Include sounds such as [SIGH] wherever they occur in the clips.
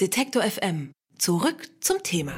Detektor FM. Zurück zum Thema.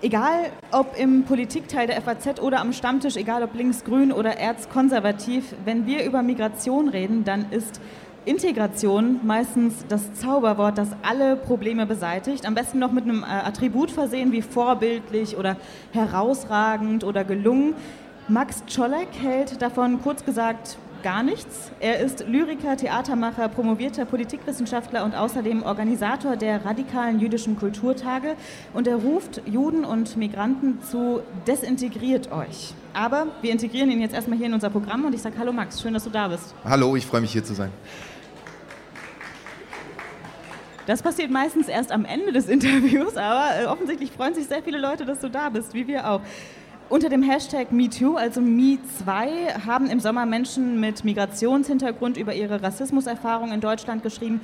Egal ob im Politikteil der FAZ oder am Stammtisch, egal ob linksgrün oder erzkonservativ, wenn wir über Migration reden, dann ist Integration meistens das Zauberwort, das alle Probleme beseitigt. Am besten noch mit einem äh, Attribut versehen wie vorbildlich oder herausragend oder gelungen. Max Czolek hält davon kurz gesagt gar nichts. Er ist Lyriker, Theatermacher, promovierter Politikwissenschaftler und außerdem Organisator der radikalen jüdischen Kulturtage. Und er ruft Juden und Migranten zu, desintegriert euch. Aber wir integrieren ihn jetzt erstmal hier in unser Programm und ich sage Hallo Max, schön, dass du da bist. Hallo, ich freue mich hier zu sein. Das passiert meistens erst am Ende des Interviews, aber äh, offensichtlich freuen sich sehr viele Leute, dass du da bist, wie wir auch. Unter dem Hashtag MeToo, also Me2, haben im Sommer Menschen mit Migrationshintergrund über ihre Rassismuserfahrung in Deutschland geschrieben.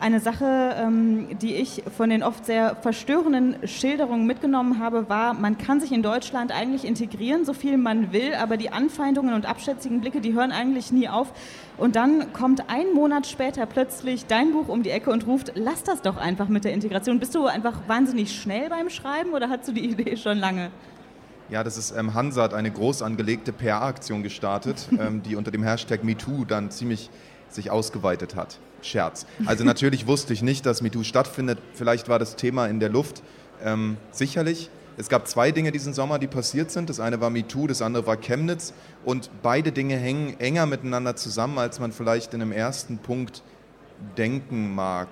Eine Sache, ähm, die ich von den oft sehr verstörenden Schilderungen mitgenommen habe, war, man kann sich in Deutschland eigentlich integrieren, so viel man will, aber die Anfeindungen und abschätzigen Blicke, die hören eigentlich nie auf. Und dann kommt ein Monat später plötzlich dein Buch um die Ecke und ruft, lass das doch einfach mit der Integration. Bist du einfach wahnsinnig schnell beim Schreiben oder hast du die Idee schon lange? Ja, das ist ähm, Hansa hat eine groß angelegte PR-Aktion gestartet, [LAUGHS] ähm, die unter dem Hashtag MeToo dann ziemlich sich ausgeweitet hat. Scherz. Also natürlich [LAUGHS] wusste ich nicht, dass MeToo stattfindet. Vielleicht war das Thema in der Luft. Ähm, sicherlich. Es gab zwei Dinge diesen Sommer, die passiert sind. Das eine war MeToo, das andere war Chemnitz. Und beide Dinge hängen enger miteinander zusammen, als man vielleicht in einem ersten Punkt denken mag.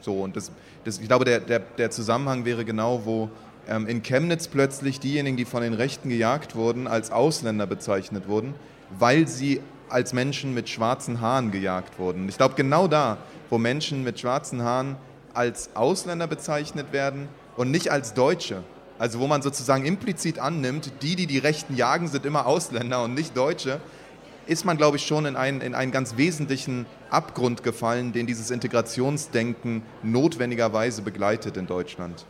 So, und das, das, ich glaube, der, der, der Zusammenhang wäre genau, wo in Chemnitz plötzlich diejenigen, die von den Rechten gejagt wurden, als Ausländer bezeichnet wurden, weil sie als Menschen mit schwarzen Haaren gejagt wurden. Ich glaube, genau da, wo Menschen mit schwarzen Haaren als Ausländer bezeichnet werden und nicht als Deutsche, also wo man sozusagen implizit annimmt, die, die die Rechten jagen, sind immer Ausländer und nicht Deutsche, ist man, glaube ich, schon in einen, in einen ganz wesentlichen Abgrund gefallen, den dieses Integrationsdenken notwendigerweise begleitet in Deutschland.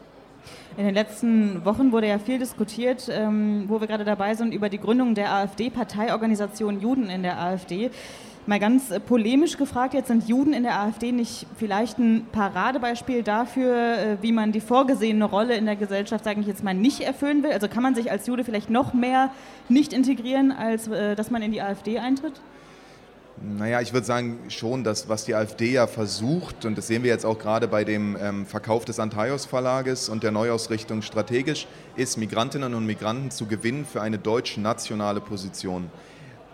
In den letzten Wochen wurde ja viel diskutiert, ähm, wo wir gerade dabei sind, über die Gründung der AfD, Parteiorganisation Juden in der AfD. Mal ganz äh, polemisch gefragt, jetzt sind Juden in der AfD nicht vielleicht ein Paradebeispiel dafür, äh, wie man die vorgesehene Rolle in der Gesellschaft, sage ich jetzt mal, nicht erfüllen will? Also kann man sich als Jude vielleicht noch mehr nicht integrieren, als äh, dass man in die AfD eintritt? Naja, ich würde sagen schon, dass was die AfD ja versucht, und das sehen wir jetzt auch gerade bei dem ähm, Verkauf des Antaios Verlages und der Neuausrichtung strategisch, ist Migrantinnen und Migranten zu gewinnen für eine deutsche nationale Position.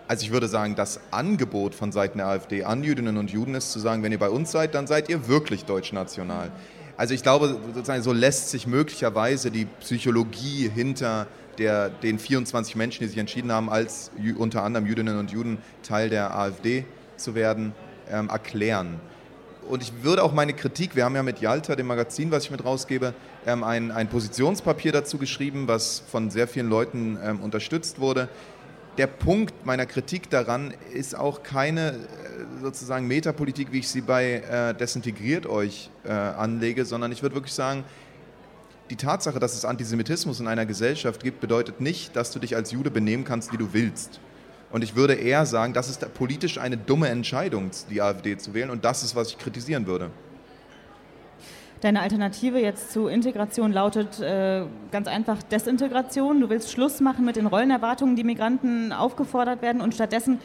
Also ich würde sagen, das Angebot von Seiten der AfD an Jüdinnen und Juden ist zu sagen, wenn ihr bei uns seid, dann seid ihr wirklich deutschnational. Also ich glaube, sozusagen so lässt sich möglicherweise die Psychologie hinter der, den 24 Menschen, die sich entschieden haben, als unter anderem Jüdinnen und Juden Teil der AfD zu werden, ähm, erklären. Und ich würde auch meine Kritik, wir haben ja mit Yalta, dem Magazin, was ich mit rausgebe, ähm, ein, ein Positionspapier dazu geschrieben, was von sehr vielen Leuten ähm, unterstützt wurde. Der Punkt meiner Kritik daran ist auch keine äh, sozusagen Metapolitik, wie ich sie bei äh, Desintegriert euch äh, anlege, sondern ich würde wirklich sagen, die Tatsache, dass es Antisemitismus in einer Gesellschaft gibt, bedeutet nicht, dass du dich als Jude benehmen kannst, wie du willst. Und ich würde eher sagen, das ist politisch eine dumme Entscheidung, die AfD zu wählen. Und das ist, was ich kritisieren würde. Deine Alternative jetzt zu Integration lautet äh, ganz einfach Desintegration. Du willst Schluss machen mit den Rollenerwartungen, die Migranten aufgefordert werden und stattdessen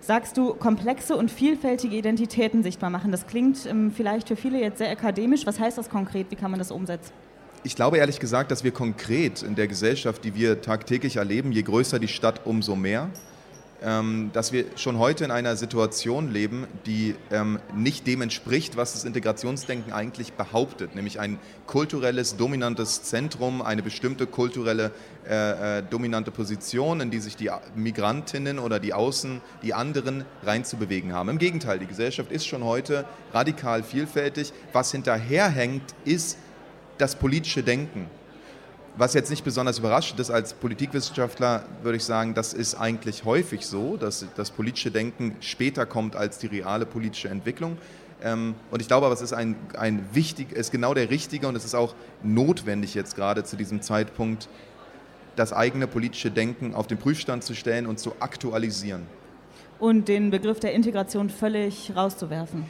sagst du komplexe und vielfältige Identitäten sichtbar machen. Das klingt ähm, vielleicht für viele jetzt sehr akademisch. Was heißt das konkret? Wie kann man das umsetzen? Ich glaube ehrlich gesagt, dass wir konkret in der Gesellschaft, die wir tagtäglich erleben, je größer die Stadt, umso mehr, ähm, dass wir schon heute in einer Situation leben, die ähm, nicht dem entspricht, was das Integrationsdenken eigentlich behauptet, nämlich ein kulturelles, dominantes Zentrum, eine bestimmte kulturelle, äh, äh, dominante Position, in die sich die Migrantinnen oder die Außen, die anderen reinzubewegen haben. Im Gegenteil, die Gesellschaft ist schon heute radikal vielfältig. Was hinterherhängt, ist das politische Denken. Was jetzt nicht besonders überraschend ist, als Politikwissenschaftler würde ich sagen, das ist eigentlich häufig so, dass das politische Denken später kommt als die reale politische Entwicklung. Ähm, und ich glaube aber, es ist, ein, ein wichtig, ist genau der richtige und es ist auch notwendig jetzt gerade zu diesem Zeitpunkt, das eigene politische Denken auf den Prüfstand zu stellen und zu aktualisieren. Und den Begriff der Integration völlig rauszuwerfen.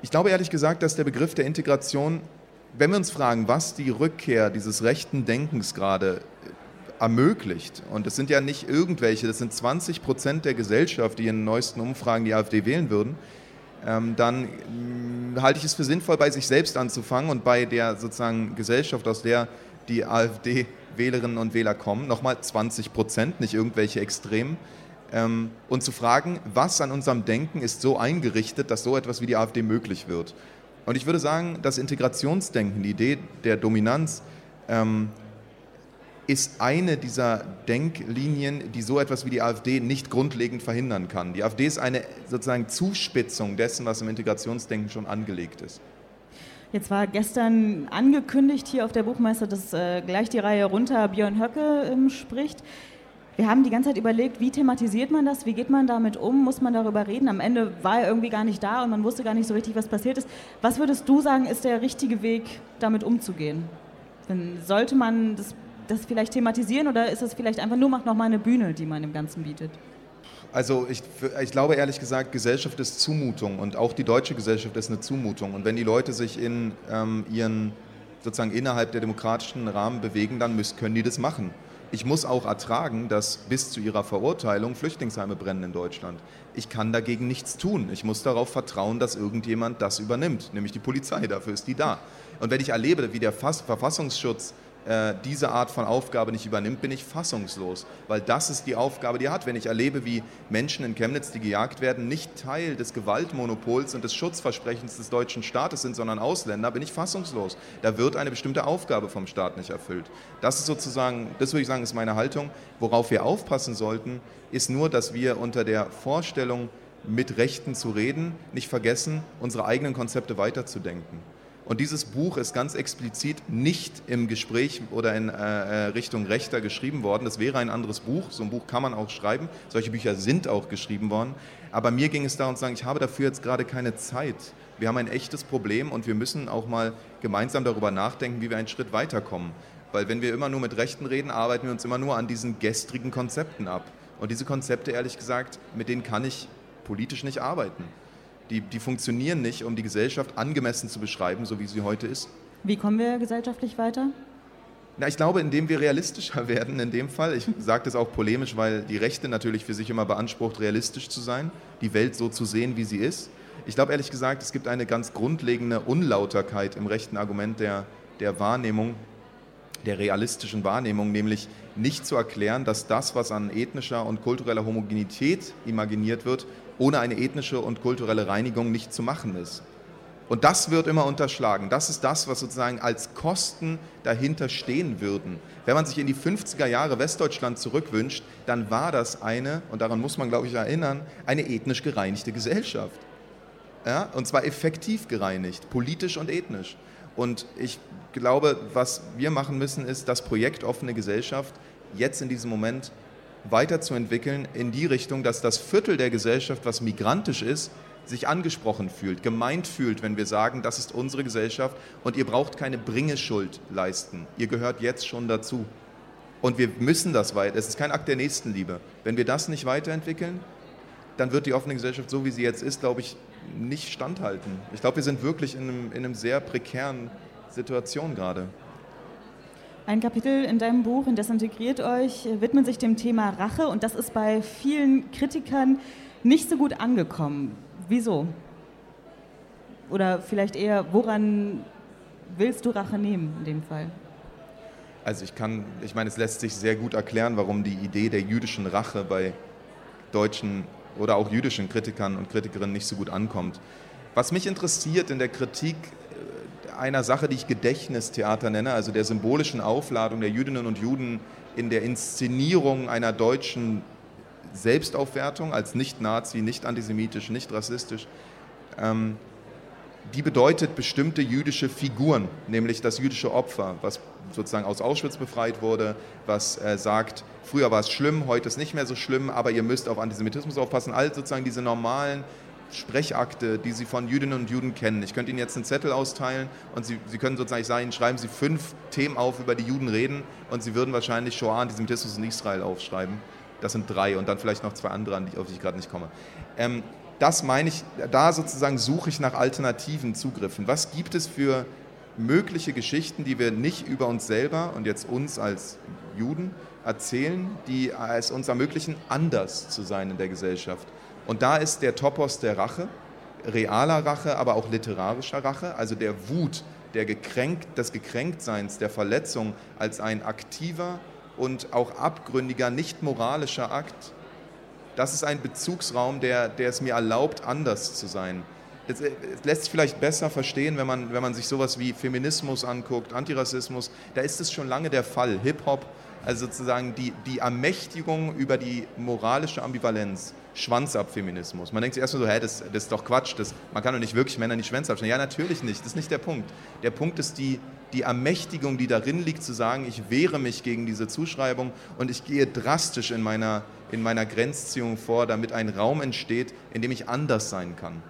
Ich glaube ehrlich gesagt, dass der Begriff der Integration, wenn wir uns fragen, was die Rückkehr dieses rechten Denkens gerade ermöglicht, und es sind ja nicht irgendwelche, das sind 20 Prozent der Gesellschaft, die in den neuesten Umfragen die AfD wählen würden, ähm, dann mh, halte ich es für sinnvoll, bei sich selbst anzufangen und bei der sozusagen Gesellschaft, aus der die AfD-Wählerinnen und Wähler kommen, nochmal 20 Prozent, nicht irgendwelche Extremen, ähm, und zu fragen, was an unserem Denken ist so eingerichtet, dass so etwas wie die AfD möglich wird. Und ich würde sagen, das Integrationsdenken, die Idee der Dominanz, ähm, ist eine dieser Denklinien, die so etwas wie die AfD nicht grundlegend verhindern kann. Die AfD ist eine sozusagen Zuspitzung dessen, was im Integrationsdenken schon angelegt ist. Jetzt war gestern angekündigt hier auf der Buchmesse, dass äh, gleich die Reihe runter Björn Höcke ähm, spricht. Wir haben die ganze Zeit überlegt, wie thematisiert man das, wie geht man damit um, muss man darüber reden. Am Ende war er irgendwie gar nicht da und man wusste gar nicht so richtig, was passiert ist. Was würdest du sagen, ist der richtige Weg, damit umzugehen? Dann sollte man das, das vielleicht thematisieren oder ist es vielleicht einfach nur noch mal eine Bühne, die man dem Ganzen bietet? Also ich, ich, glaube ehrlich gesagt, Gesellschaft ist Zumutung und auch die deutsche Gesellschaft ist eine Zumutung. Und wenn die Leute sich in ähm, ihren sozusagen innerhalb der demokratischen Rahmen bewegen, dann müssen, können die das machen. Ich muss auch ertragen, dass bis zu ihrer Verurteilung Flüchtlingsheime brennen in Deutschland. Ich kann dagegen nichts tun. Ich muss darauf vertrauen, dass irgendjemand das übernimmt, nämlich die Polizei. Dafür ist die da. Und wenn ich erlebe, wie der Verfassungsschutz äh, diese Art von Aufgabe nicht übernimmt, bin ich fassungslos, weil das ist die Aufgabe, die er hat. Wenn ich erlebe, wie Menschen in Chemnitz, die gejagt werden, nicht Teil des Gewaltmonopols und des Schutzversprechens des deutschen Staates sind, sondern Ausländer, bin ich fassungslos. Da wird eine bestimmte Aufgabe vom Staat nicht erfüllt. Das ist sozusagen, das würde ich sagen, ist meine Haltung. Worauf wir aufpassen sollten, ist nur, dass wir unter der Vorstellung, mit Rechten zu reden, nicht vergessen, unsere eigenen Konzepte weiterzudenken. Und dieses Buch ist ganz explizit nicht im Gespräch oder in äh, äh, Richtung Rechter geschrieben worden. Das wäre ein anderes Buch. So ein Buch kann man auch schreiben. Solche Bücher sind auch geschrieben worden. Aber mir ging es darum zu sagen, ich habe dafür jetzt gerade keine Zeit. Wir haben ein echtes Problem und wir müssen auch mal gemeinsam darüber nachdenken, wie wir einen Schritt weiterkommen. Weil wenn wir immer nur mit Rechten reden, arbeiten wir uns immer nur an diesen gestrigen Konzepten ab. Und diese Konzepte, ehrlich gesagt, mit denen kann ich politisch nicht arbeiten die, die funktionieren nicht, um die Gesellschaft angemessen zu beschreiben, so wie sie heute ist. Wie kommen wir gesellschaftlich weiter? Na, ich glaube, indem wir realistischer [LAUGHS] werden in dem Fall. Ich sage das auch polemisch, weil die Rechte natürlich für sich immer beansprucht, realistisch zu sein, die Welt so zu sehen, wie sie ist. Ich glaube ehrlich gesagt, es gibt eine ganz grundlegende Unlauterkeit im rechten Argument der, der Wahrnehmung, der realistischen Wahrnehmung, nämlich nicht zu erklären, dass das, was an ethnischer und kultureller Homogenität imaginiert wird, ohne eine ethnische und kulturelle Reinigung nicht zu machen ist. Und das wird immer unterschlagen. Das ist das, was sozusagen als Kosten dahinter stehen würden. Wenn man sich in die 50er Jahre Westdeutschland zurückwünscht, dann war das eine, und daran muss man, glaube ich, erinnern, eine ethnisch gereinigte Gesellschaft. Ja? Und zwar effektiv gereinigt, politisch und ethnisch. Und ich glaube, was wir machen müssen, ist das Projekt offene Gesellschaft jetzt in diesem Moment weiterzuentwickeln in die Richtung, dass das Viertel der Gesellschaft, was migrantisch ist, sich angesprochen fühlt, gemeint fühlt, wenn wir sagen, das ist unsere Gesellschaft und ihr braucht keine Bringeschuld leisten. Ihr gehört jetzt schon dazu. Und wir müssen das weiter. Es ist kein Akt der Nächstenliebe. Wenn wir das nicht weiterentwickeln, dann wird die offene Gesellschaft, so wie sie jetzt ist, glaube ich, nicht standhalten. Ich glaube, wir sind wirklich in einem, in einem sehr prekären Situation gerade. Ein Kapitel in deinem Buch, in das integriert euch, widmet sich dem Thema Rache und das ist bei vielen Kritikern nicht so gut angekommen. Wieso? Oder vielleicht eher, woran willst du Rache nehmen in dem Fall? Also ich kann, ich meine, es lässt sich sehr gut erklären, warum die Idee der jüdischen Rache bei deutschen oder auch jüdischen Kritikern und Kritikerinnen nicht so gut ankommt. Was mich interessiert in der Kritik einer Sache, die ich Gedächtnistheater nenne, also der symbolischen Aufladung der Jüdinnen und Juden in der Inszenierung einer deutschen Selbstaufwertung als nicht Nazi, nicht antisemitisch, nicht rassistisch. Ähm, die bedeutet bestimmte jüdische Figuren, nämlich das jüdische Opfer, was sozusagen aus Auschwitz befreit wurde, was äh, sagt, früher war es schlimm, heute ist nicht mehr so schlimm, aber ihr müsst auf Antisemitismus aufpassen. All sozusagen diese normalen Sprechakte, die Sie von Jüdinnen und Juden kennen. Ich könnte Ihnen jetzt einen Zettel austeilen und Sie, Sie können sozusagen sagen, schreiben Sie fünf Themen auf, über die Juden reden und Sie würden wahrscheinlich Shoah, Antisemitismus in Israel aufschreiben. Das sind drei und dann vielleicht noch zwei andere, auf die ich gerade nicht komme. Ähm, das meine ich, da sozusagen suche ich nach alternativen Zugriffen. Was gibt es für mögliche Geschichten, die wir nicht über uns selber und jetzt uns als Juden erzählen, die es uns ermöglichen, anders zu sein in der Gesellschaft. Und da ist der Topos der Rache, realer Rache, aber auch literarischer Rache, also der Wut, der Gekränkt, des Gekränktseins, der Verletzung als ein aktiver und auch abgründiger, nicht moralischer Akt. Das ist ein Bezugsraum, der, der es mir erlaubt, anders zu sein. Es lässt sich vielleicht besser verstehen, wenn man, wenn man sich sowas wie Feminismus anguckt, Antirassismus. Da ist es schon lange der Fall. Hip-Hop, also sozusagen die, die Ermächtigung über die moralische Ambivalenz. Schwanzabfeminismus. Man denkt sich erstmal so, hä, das, das ist doch Quatsch, das, man kann doch nicht wirklich Männer nicht Schwänze abschneiden. Ja, natürlich nicht, das ist nicht der Punkt. Der Punkt ist die, die Ermächtigung, die darin liegt, zu sagen, ich wehre mich gegen diese Zuschreibung und ich gehe drastisch in meiner, in meiner Grenzziehung vor, damit ein Raum entsteht, in dem ich anders sein kann.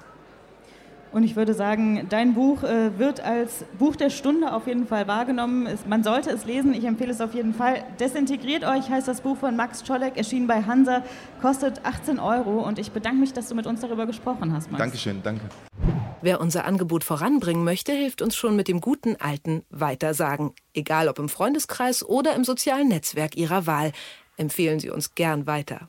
Und ich würde sagen, dein Buch äh, wird als Buch der Stunde auf jeden Fall wahrgenommen. Es, man sollte es lesen, ich empfehle es auf jeden Fall. Desintegriert euch heißt das Buch von Max Czolek, erschienen bei Hansa, kostet 18 Euro. Und ich bedanke mich, dass du mit uns darüber gesprochen hast, Max. Dankeschön, danke. Wer unser Angebot voranbringen möchte, hilft uns schon mit dem guten alten Weitersagen. Egal ob im Freundeskreis oder im sozialen Netzwerk Ihrer Wahl. Empfehlen Sie uns gern weiter.